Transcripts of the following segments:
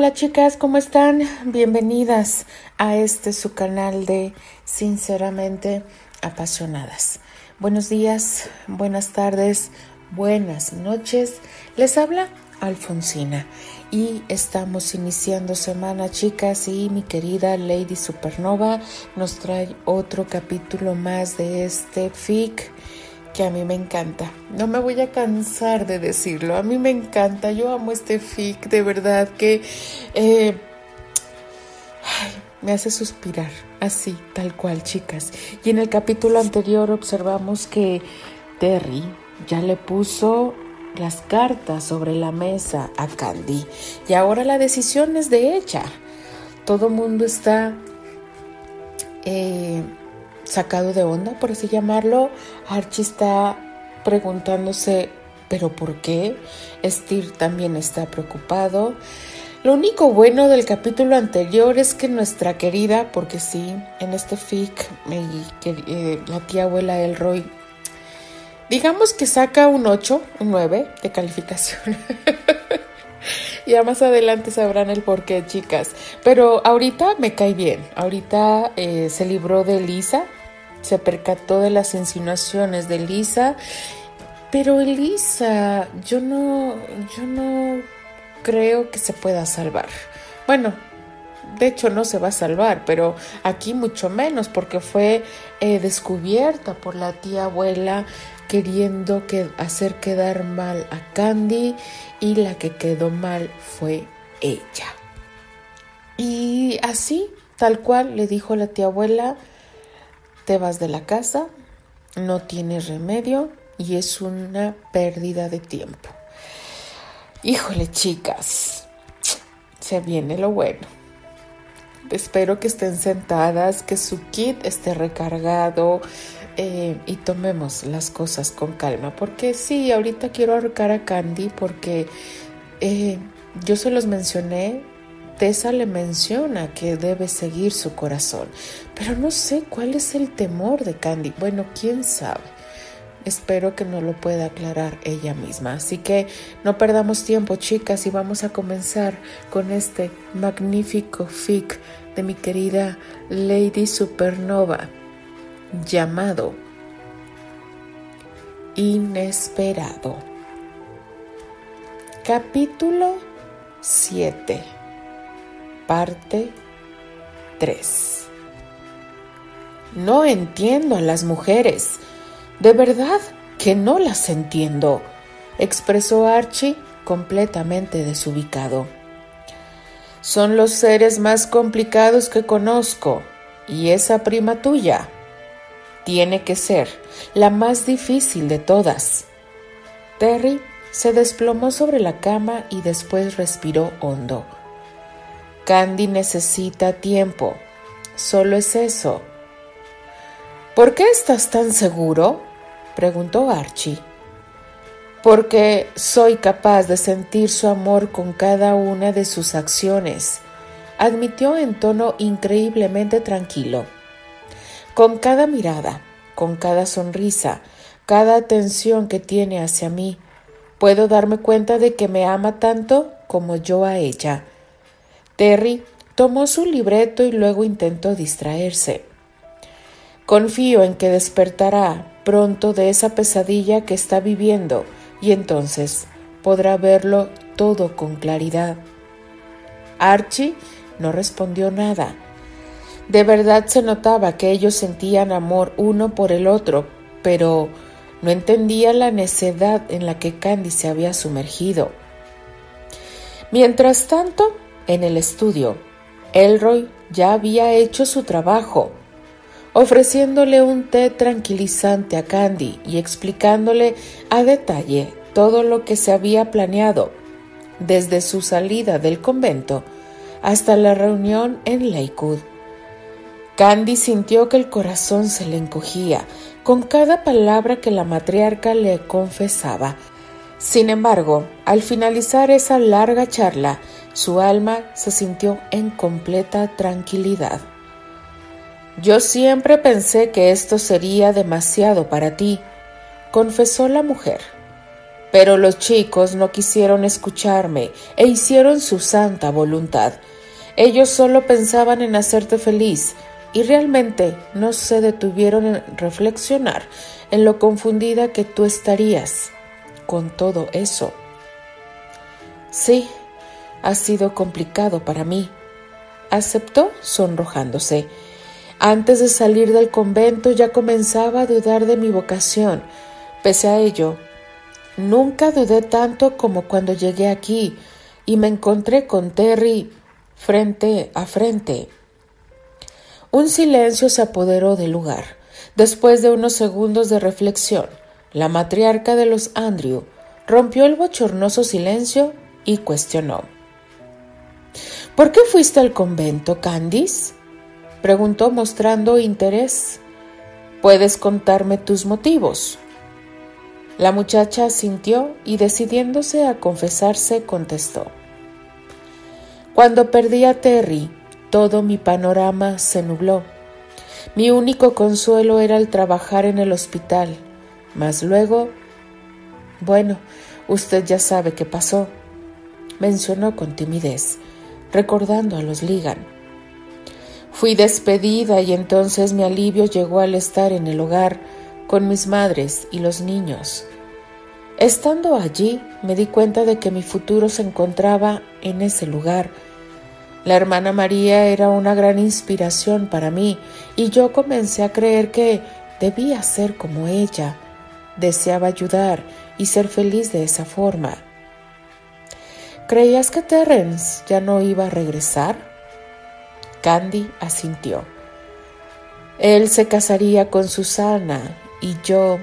Hola chicas, ¿cómo están? Bienvenidas a este su canal de Sinceramente Apasionadas. Buenos días, buenas tardes, buenas noches. Les habla Alfonsina y estamos iniciando semana chicas y mi querida Lady Supernova nos trae otro capítulo más de este fic que a mí me encanta. No me voy a cansar de decirlo. A mí me encanta. Yo amo este fic. De verdad que eh, me hace suspirar. Así, tal cual, chicas. Y en el capítulo anterior observamos que Terry ya le puso las cartas sobre la mesa a Candy. Y ahora la decisión es de ella. Todo mundo está... Eh, sacado de onda, por así llamarlo. Archie está preguntándose, ¿pero por qué? Steer también está preocupado. Lo único bueno del capítulo anterior es que nuestra querida, porque sí, en este fic, eh, la tía abuela Elroy, digamos que saca un 8, un 9 de calificación. ya más adelante sabrán el por qué, chicas. Pero ahorita me cae bien. Ahorita eh, se libró de Lisa, se percató de las insinuaciones de Elisa, pero Elisa, yo no, yo no creo que se pueda salvar. Bueno, de hecho no se va a salvar, pero aquí mucho menos porque fue eh, descubierta por la tía abuela queriendo que, hacer quedar mal a Candy y la que quedó mal fue ella. Y así, tal cual, le dijo la tía abuela, te vas de la casa, no tienes remedio y es una pérdida de tiempo. Híjole, chicas, se viene lo bueno. Espero que estén sentadas, que su kit esté recargado eh, y tomemos las cosas con calma. Porque sí, ahorita quiero ahorcar a Candy porque eh, yo se los mencioné Tessa le menciona que debe seguir su corazón, pero no sé cuál es el temor de Candy. Bueno, quién sabe. Espero que no lo pueda aclarar ella misma. Así que no perdamos tiempo, chicas, y vamos a comenzar con este magnífico fic de mi querida Lady Supernova llamado Inesperado. Capítulo 7 Parte 3 No entiendo a las mujeres. De verdad que no las entiendo, expresó Archie completamente desubicado. Son los seres más complicados que conozco, y esa prima tuya tiene que ser la más difícil de todas. Terry se desplomó sobre la cama y después respiró hondo. Candy necesita tiempo. Solo es eso. ¿Por qué estás tan seguro? preguntó Archie. Porque soy capaz de sentir su amor con cada una de sus acciones, admitió en tono increíblemente tranquilo. Con cada mirada, con cada sonrisa, cada atención que tiene hacia mí, puedo darme cuenta de que me ama tanto como yo a ella Terry tomó su libreto y luego intentó distraerse. Confío en que despertará pronto de esa pesadilla que está viviendo y entonces podrá verlo todo con claridad. Archie no respondió nada. De verdad se notaba que ellos sentían amor uno por el otro, pero no entendía la necedad en la que Candy se había sumergido. Mientras tanto, en el estudio, Elroy ya había hecho su trabajo, ofreciéndole un té tranquilizante a Candy y explicándole a detalle todo lo que se había planeado, desde su salida del convento hasta la reunión en Lakewood. Candy sintió que el corazón se le encogía con cada palabra que la matriarca le confesaba. Sin embargo, al finalizar esa larga charla, su alma se sintió en completa tranquilidad. Yo siempre pensé que esto sería demasiado para ti, confesó la mujer. Pero los chicos no quisieron escucharme e hicieron su santa voluntad. Ellos solo pensaban en hacerte feliz y realmente no se detuvieron en reflexionar en lo confundida que tú estarías con todo eso. Sí, ha sido complicado para mí, aceptó sonrojándose. Antes de salir del convento ya comenzaba a dudar de mi vocación. Pese a ello, nunca dudé tanto como cuando llegué aquí y me encontré con Terry frente a frente. Un silencio se apoderó del lugar. Después de unos segundos de reflexión, la matriarca de los Andrew rompió el bochornoso silencio y cuestionó. ¿Por qué fuiste al convento, Candice? preguntó mostrando interés. ¿Puedes contarme tus motivos? La muchacha asintió y decidiéndose a confesarse contestó. Cuando perdí a Terry, todo mi panorama se nubló. Mi único consuelo era el trabajar en el hospital, mas luego, bueno, usted ya sabe qué pasó, mencionó con timidez, recordando a los Ligan. Fui despedida y entonces mi alivio llegó al estar en el hogar con mis madres y los niños. Estando allí me di cuenta de que mi futuro se encontraba en ese lugar, la hermana María era una gran inspiración para mí y yo comencé a creer que debía ser como ella. Deseaba ayudar y ser feliz de esa forma. ¿Creías que Terence ya no iba a regresar? Candy asintió. Él se casaría con Susana y yo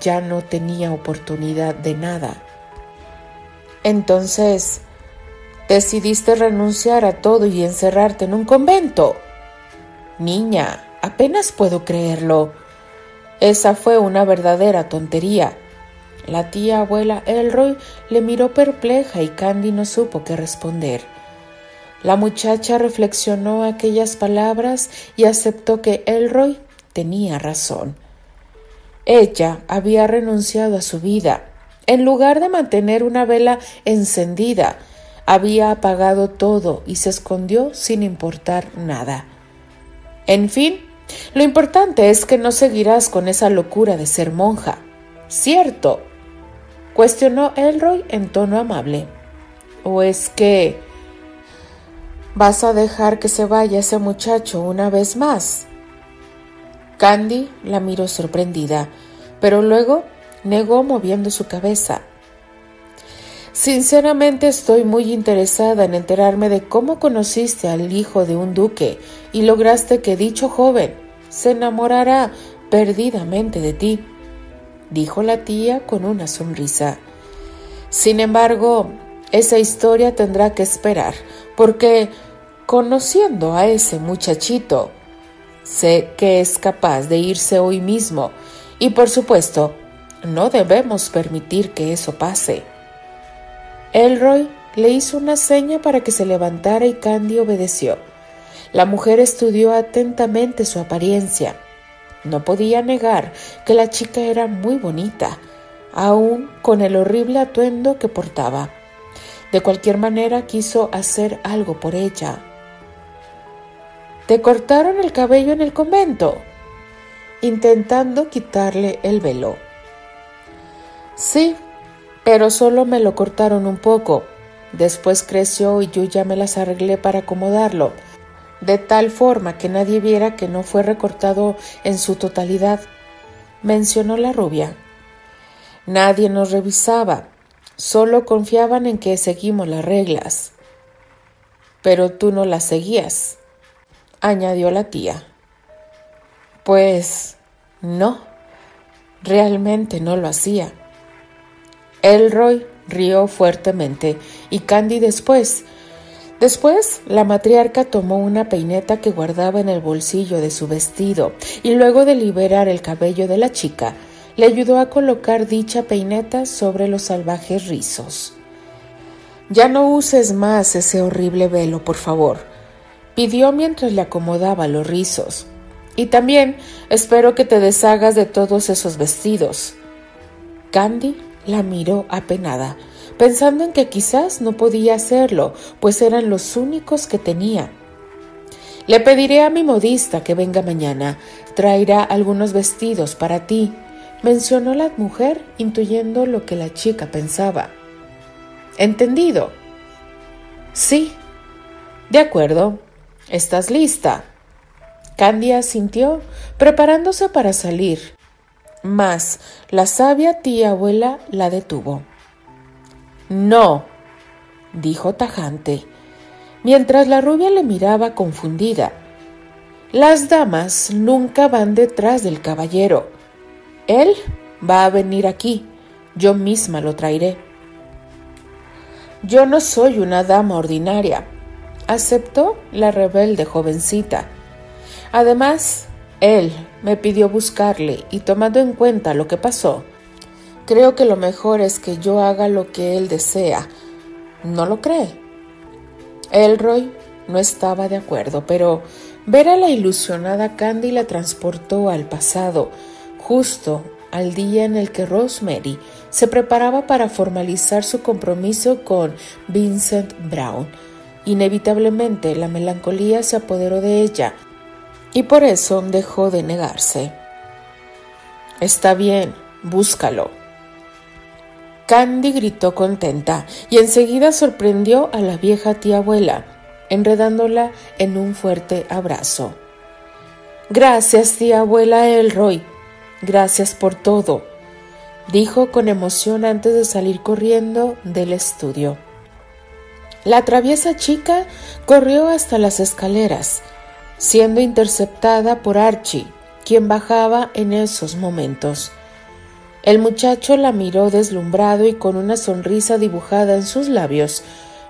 ya no tenía oportunidad de nada. Entonces, Decidiste renunciar a todo y encerrarte en un convento. Niña, apenas puedo creerlo. Esa fue una verdadera tontería. La tía abuela Elroy le miró perpleja y Candy no supo qué responder. La muchacha reflexionó aquellas palabras y aceptó que Elroy tenía razón. Ella había renunciado a su vida. En lugar de mantener una vela encendida, había apagado todo y se escondió sin importar nada. En fin, lo importante es que no seguirás con esa locura de ser monja. Cierto, cuestionó Elroy en tono amable. ¿O es que vas a dejar que se vaya ese muchacho una vez más? Candy la miró sorprendida, pero luego negó moviendo su cabeza. Sinceramente estoy muy interesada en enterarme de cómo conociste al hijo de un duque y lograste que dicho joven se enamorara perdidamente de ti, dijo la tía con una sonrisa. Sin embargo, esa historia tendrá que esperar, porque conociendo a ese muchachito, sé que es capaz de irse hoy mismo y por supuesto, no debemos permitir que eso pase. Elroy le hizo una seña para que se levantara y Candy obedeció. La mujer estudió atentamente su apariencia. No podía negar que la chica era muy bonita, aun con el horrible atuendo que portaba. De cualquier manera quiso hacer algo por ella. ¿Te cortaron el cabello en el convento? intentando quitarle el velo. Sí, pero solo me lo cortaron un poco. Después creció y yo ya me las arreglé para acomodarlo, de tal forma que nadie viera que no fue recortado en su totalidad, mencionó la rubia. Nadie nos revisaba, solo confiaban en que seguimos las reglas. Pero tú no las seguías, añadió la tía. Pues no, realmente no lo hacía. Elroy rió fuertemente y Candy después. Después, la matriarca tomó una peineta que guardaba en el bolsillo de su vestido y luego de liberar el cabello de la chica, le ayudó a colocar dicha peineta sobre los salvajes rizos. Ya no uses más ese horrible velo, por favor, pidió mientras le acomodaba los rizos. Y también espero que te deshagas de todos esos vestidos. Candy la miró apenada, pensando en que quizás no podía hacerlo, pues eran los únicos que tenía. Le pediré a mi modista que venga mañana. Traerá algunos vestidos para ti, mencionó la mujer, intuyendo lo que la chica pensaba. ¿Entendido? Sí. De acuerdo. ¿Estás lista? Candy asintió, preparándose para salir. Mas la sabia tía abuela la detuvo. No, dijo tajante, mientras la rubia le miraba confundida. Las damas nunca van detrás del caballero. Él va a venir aquí. Yo misma lo traeré. Yo no soy una dama ordinaria, aceptó la rebelde jovencita. Además, él me pidió buscarle y tomando en cuenta lo que pasó, creo que lo mejor es que yo haga lo que él desea. ¿No lo cree? Elroy no estaba de acuerdo, pero ver a la ilusionada Candy la transportó al pasado, justo al día en el que Rosemary se preparaba para formalizar su compromiso con Vincent Brown. Inevitablemente la melancolía se apoderó de ella y por eso dejó de negarse. Está bien, búscalo. Candy gritó contenta y enseguida sorprendió a la vieja tía abuela, enredándola en un fuerte abrazo. Gracias, tía abuela Elroy. Gracias por todo, dijo con emoción antes de salir corriendo del estudio. La traviesa chica corrió hasta las escaleras siendo interceptada por Archie, quien bajaba en esos momentos. El muchacho la miró deslumbrado y con una sonrisa dibujada en sus labios,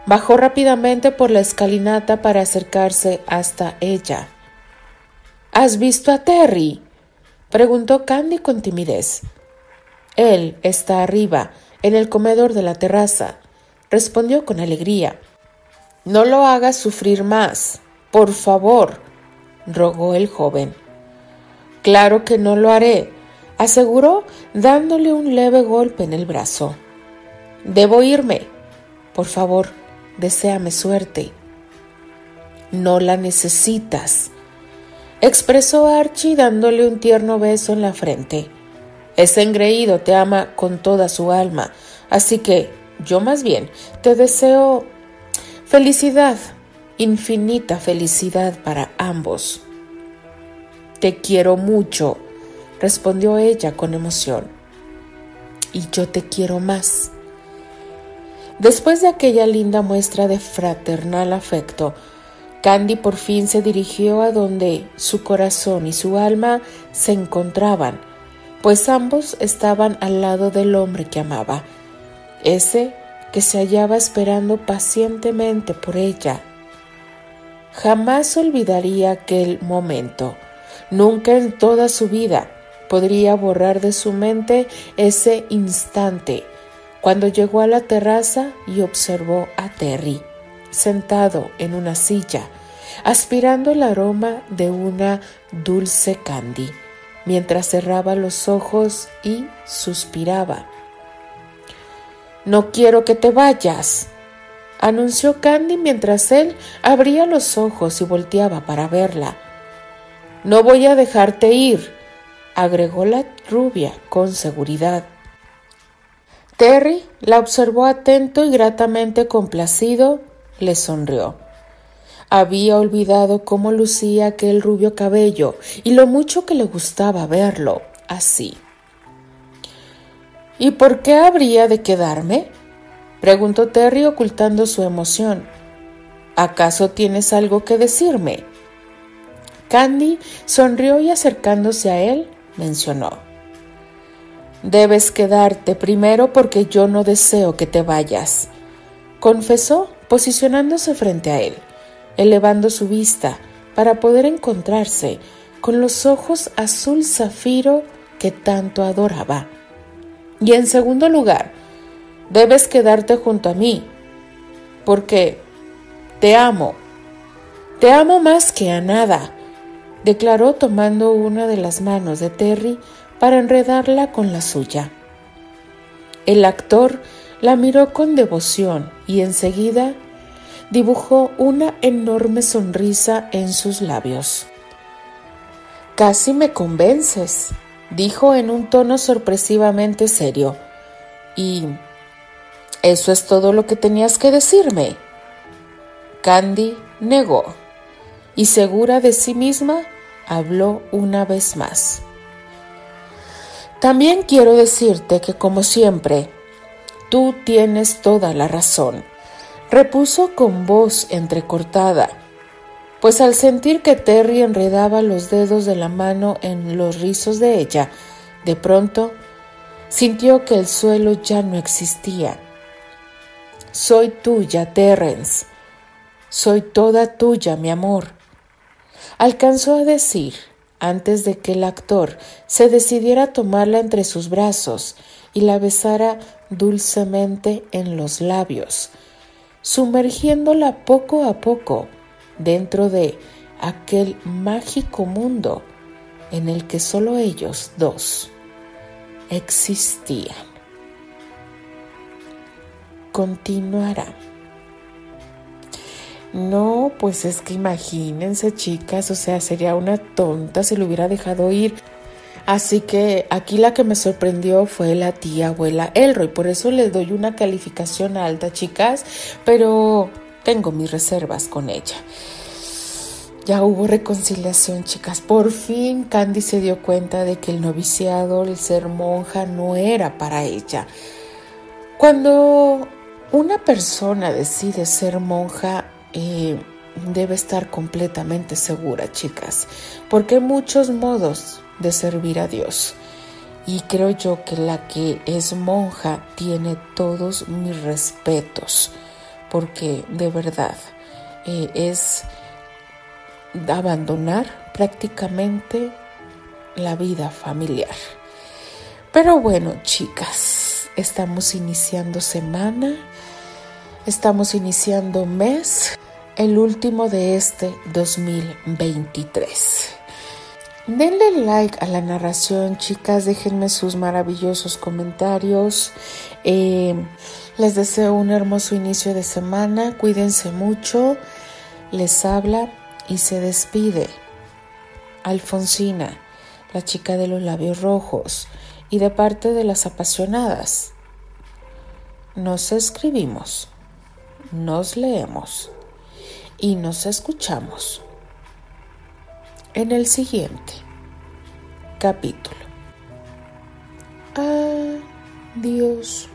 bajó rápidamente por la escalinata para acercarse hasta ella. ¿Has visto a Terry? preguntó Candy con timidez. Él está arriba, en el comedor de la terraza, respondió con alegría. No lo hagas sufrir más, por favor, rogó el joven. Claro que no lo haré, aseguró dándole un leve golpe en el brazo. Debo irme. Por favor, deséame suerte. No la necesitas, expresó Archie dándole un tierno beso en la frente. Ese engreído te ama con toda su alma, así que yo más bien te deseo felicidad infinita felicidad para ambos. Te quiero mucho, respondió ella con emoción. Y yo te quiero más. Después de aquella linda muestra de fraternal afecto, Candy por fin se dirigió a donde su corazón y su alma se encontraban, pues ambos estaban al lado del hombre que amaba, ese que se hallaba esperando pacientemente por ella Jamás olvidaría aquel momento. Nunca en toda su vida podría borrar de su mente ese instante cuando llegó a la terraza y observó a Terry sentado en una silla, aspirando el aroma de una dulce candy, mientras cerraba los ojos y suspiraba. No quiero que te vayas, anunció Candy mientras él abría los ojos y volteaba para verla. No voy a dejarte ir, agregó la rubia con seguridad. Terry la observó atento y gratamente complacido, le sonrió. Había olvidado cómo lucía aquel rubio cabello y lo mucho que le gustaba verlo así. ¿Y por qué habría de quedarme? Preguntó Terry ocultando su emoción. ¿Acaso tienes algo que decirme? Candy sonrió y acercándose a él, mencionó. Debes quedarte primero porque yo no deseo que te vayas, confesó posicionándose frente a él, elevando su vista para poder encontrarse con los ojos azul zafiro que tanto adoraba. Y en segundo lugar, debes quedarte junto a mí, porque te amo, te amo más que a nada, declaró tomando una de las manos de Terry para enredarla con la suya. El actor la miró con devoción y enseguida dibujó una enorme sonrisa en sus labios. Casi me convences, dijo en un tono sorpresivamente serio. ¿Y eso es todo lo que tenías que decirme? Candy negó y segura de sí misma habló una vez más. También quiero decirte que como siempre, tú tienes toda la razón, repuso con voz entrecortada, pues al sentir que Terry enredaba los dedos de la mano en los rizos de ella, de pronto sintió que el suelo ya no existía. Soy tuya, Terrence. Soy toda tuya, mi amor. Alcanzó a decir, antes de que el actor se decidiera a tomarla entre sus brazos y la besara dulcemente en los labios, sumergiéndola poco a poco dentro de aquel mágico mundo en el que solo ellos dos existían. Continuará. No, pues es que imagínense, chicas, o sea, sería una tonta si lo hubiera dejado ir. Así que aquí la que me sorprendió fue la tía abuela Elroy, por eso le doy una calificación alta, chicas, pero tengo mis reservas con ella. Ya hubo reconciliación, chicas. Por fin Candy se dio cuenta de que el noviciado, el ser monja, no era para ella. Cuando una persona decide ser monja, eh, debe estar completamente segura, chicas, porque hay muchos modos de servir a Dios. Y creo yo que la que es monja tiene todos mis respetos, porque de verdad eh, es abandonar prácticamente la vida familiar. Pero bueno, chicas, estamos iniciando semana, estamos iniciando mes el último de este 2023. Denle like a la narración, chicas, déjenme sus maravillosos comentarios. Eh, les deseo un hermoso inicio de semana, cuídense mucho. Les habla y se despide Alfonsina, la chica de los labios rojos, y de parte de las apasionadas. Nos escribimos, nos leemos y nos escuchamos en el siguiente capítulo. Adiós.